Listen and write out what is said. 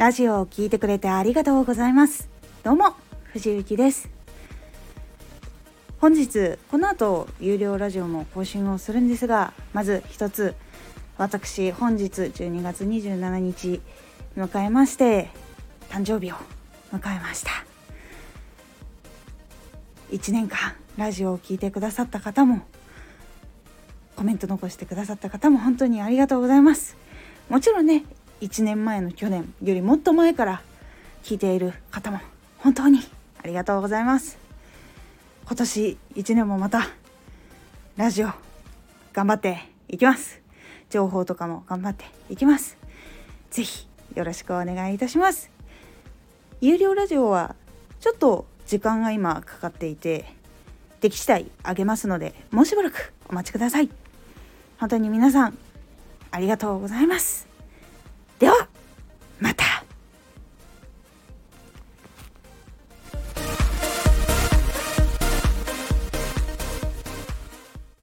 ラジオを聞いてくれてありがとうございます。どうも藤幸です。本日この後有料ラジオも更新をするんですがまず一つ私本日12月27日迎えまして誕生日を迎えました。1年間ラジオを聴いてくださった方もコメント残してくださった方も本当にありがとうございます。もちろんね1年前の去年よりもっと前から聞いている方も本当にありがとうございます。今年1年もまたラジオ頑張っていきます。情報とかも頑張っていきます。是非よろしくお願いいたします。有料ラジオはちょっと時間が今かかっていてでき次第あげますのでもうしばらくお待ちください。本当に皆さんありがとうございます。では